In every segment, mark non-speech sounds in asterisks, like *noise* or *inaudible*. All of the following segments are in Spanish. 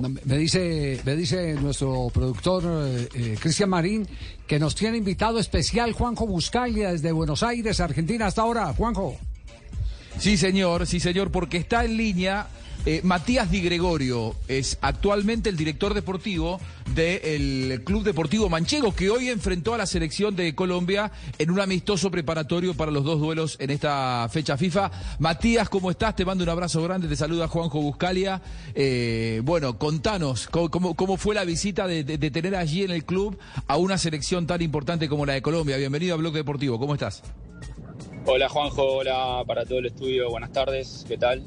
Me dice, me dice nuestro productor eh, eh, Cristian Marín que nos tiene invitado especial Juanjo Buscalia desde Buenos Aires, Argentina, hasta ahora. Juanjo. Sí, señor, sí, señor, porque está en línea eh, Matías Di Gregorio es actualmente el director deportivo del Club Deportivo Manchego, que hoy enfrentó a la selección de Colombia en un amistoso preparatorio para los dos duelos en esta fecha FIFA. Matías, ¿cómo estás? Te mando un abrazo grande, te saluda Juanjo Buscalia. Eh, bueno, contanos, ¿cómo, fue la visita de, de, tener allí en el club a una selección tan importante como la de Colombia? Bienvenido a Bloque Deportivo, ¿cómo estás? Hola Juanjo, hola para todo el estudio, buenas tardes, ¿qué tal?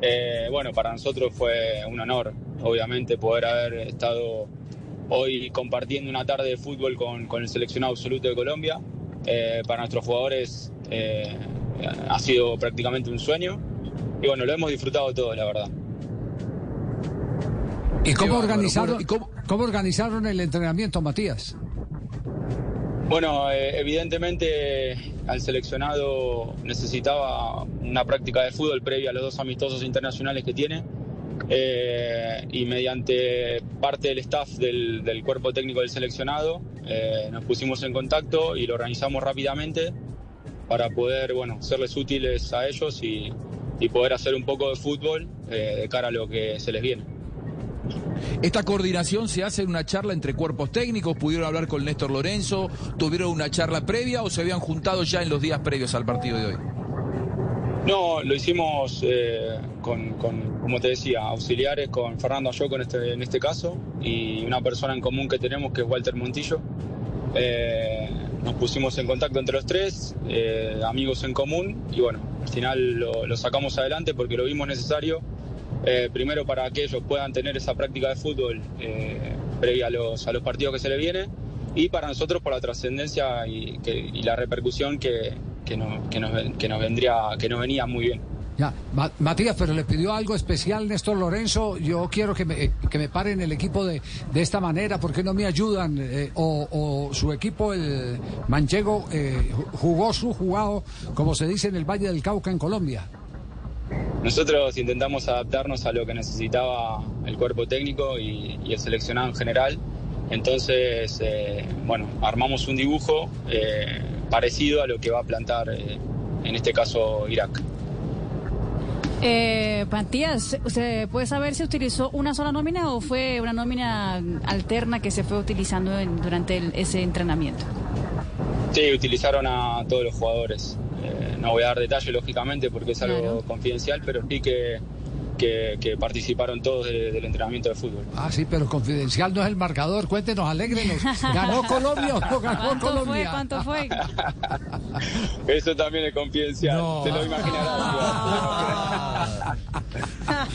Eh, bueno, para nosotros fue un honor, obviamente, poder haber estado hoy compartiendo una tarde de fútbol con, el seleccionado absoluto de Colombia. Eh, para nuestros jugadores eh, ha sido prácticamente un sueño y bueno, lo hemos disfrutado todo, la verdad. ¿Y cómo organizaron, cómo organizaron el entrenamiento, Matías? Bueno, eh, evidentemente al seleccionado necesitaba una práctica de fútbol previa a los dos amistosos internacionales que tiene eh, y mediante parte del staff del, cuerpo técnico del seleccionado eh, nos pusimos en contacto y lo organizamos rápidamente para poder bueno, serles útiles a ellos y, y poder hacer un poco de fútbol de cara a lo que se les viene. Esta coordinación se hace en una charla entre cuerpos técnicos, pudieron hablar con Néstor Lorenzo, tuvieron una charla previa o se habían juntado ya en los días previos al partido de hoy. No, lo hicimos eh, con, como te decía, auxiliares, con Fernando Ayoko en este, en este caso, y una persona en común que tenemos que es Walter Montillo. Eh, nos pusimos en contacto entre los tres, eh, amigos en común, y bueno, al final lo sacamos adelante porque lo vimos necesario eh, primero para que ellos puedan tener esa práctica de fútbol eh, previa a los, a los partidos que se le viene y para nosotros por la trascendencia y, la repercusión que, que, nos, que, nos, vendría, que nos venía muy bien. Ya, Matías, pero le pidió algo especial Néstor Lorenzo. Yo quiero que me, que me paren el equipo de, de esta manera. ¿Por qué no me ayudan? Eh, o, su equipo, el Manchego, jugó su jugado, como se dice en el Valle del Cauca, en Colombia. Nosotros intentamos adaptarnos a lo que necesitaba el cuerpo técnico y, el seleccionado en general. Entonces, eh, bueno, armamos un dibujo eh, parecido a lo que va a plantar, eh, en este caso, Irak. Matías, ¿usted puede saber si utilizó una sola nómina o fue una nómina alterna que se fue utilizando durante ese entrenamiento? Sí, utilizaron a todos los jugadores. Eh, no voy a dar detalles, lógicamente, porque es algo confidencial, pero sí que, que, participaron todos del entrenamiento de fútbol. Ah, sí, pero confidencial no es el marcador. Cuéntenos, alégrenos. ¿Ganó *laughs* Colombia o no ganó Colombia? ¿Cuánto fue? *laughs* Eso también es confidencial. Te lo imaginarás.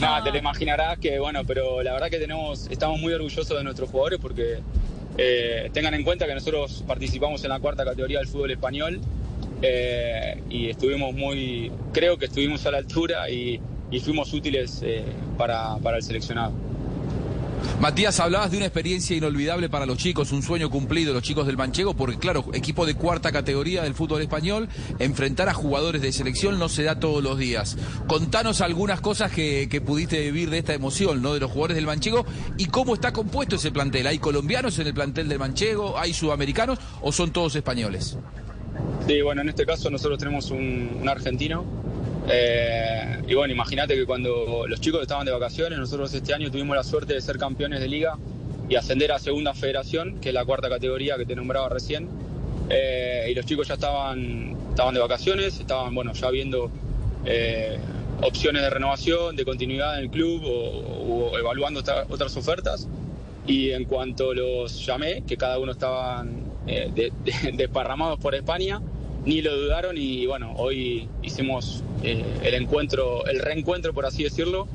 *laughs* no, te lo imaginarás que, bueno, pero la verdad que tenemos, estamos muy orgullosos de nuestros jugadores porque eh, tengan en cuenta que nosotros participamos en la cuarta categoría del fútbol español eh, y estuvimos muy, creo que estuvimos a la altura y, fuimos útiles eh, para, el seleccionado. Matías, hablabas de una experiencia inolvidable para los chicos, un sueño cumplido, los chicos del Manchego, porque claro, equipo de cuarta categoría del fútbol español, enfrentar a jugadores de selección no se da todos los días. Contanos algunas cosas que pudiste vivir de esta emoción, ¿no? De los jugadores del Manchego y cómo está compuesto ese plantel. ¿Hay colombianos en el plantel del Manchego? ¿Hay sudamericanos o son todos españoles? Sí, bueno, en este caso nosotros tenemos un, argentino. Eh, y bueno, imagínate que cuando los chicos estaban de vacaciones, nosotros este año tuvimos la suerte de ser campeones de liga y ascender a segunda federación, que es la cuarta categoría que te nombraba recién. Eh, y los chicos ya estaban, estaban de vacaciones, estaban bueno, ya viendo eh, opciones de renovación, de continuidad en el club o, evaluando otras ofertas. Y en cuanto los llamé, que cada uno estaban eh, *laughs* desparramados por España, ni lo dudaron y bueno, hoy hicimos eh, el encuentro, el reencuentro por así decirlo,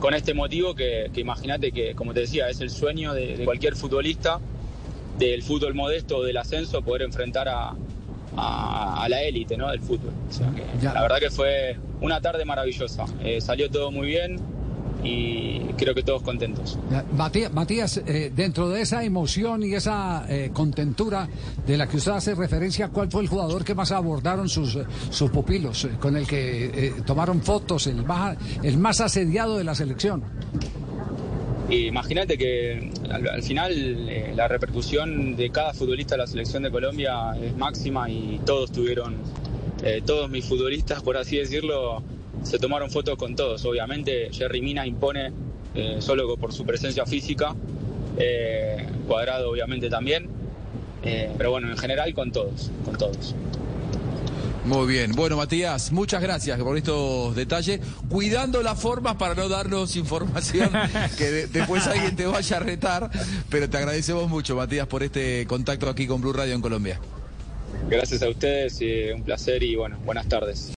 con este motivo que, imagínate que, como te decía, es el sueño de, cualquier futbolista del fútbol modesto o del ascenso poder enfrentar a, a, la élite ¿no? del fútbol. la verdad que fue una tarde maravillosa. Eh, salió todo muy bien, y creo que todos contentos. Matías, eh, dentro de esa emoción y esa eh, contentura de la que usted hace referencia, ¿cuál fue el jugador que más abordaron sus, sus pupilos, eh, con el que tomaron fotos, el más, el más asediado de la selección? imagínate que al, final eh, la repercusión de cada futbolista de la selección de Colombia es máxima y todos tuvieron, eh, todos mis futbolistas, por así decirlo, se tomaron fotos con todos. Obviamente Jerry Mina impone eh, solo por su presencia física, Cuadrado obviamente también, pero bueno, en general con todos, con todos. Muy bien. Bueno, Matías, muchas gracias por estos detalles. Cuidando las formas para no darnos información *laughs* que después alguien te vaya a retar. Pero te agradecemos mucho, Matías, por este contacto aquí con Blue Radio en Colombia. Gracias a ustedes, un placer y bueno, buenas tardes.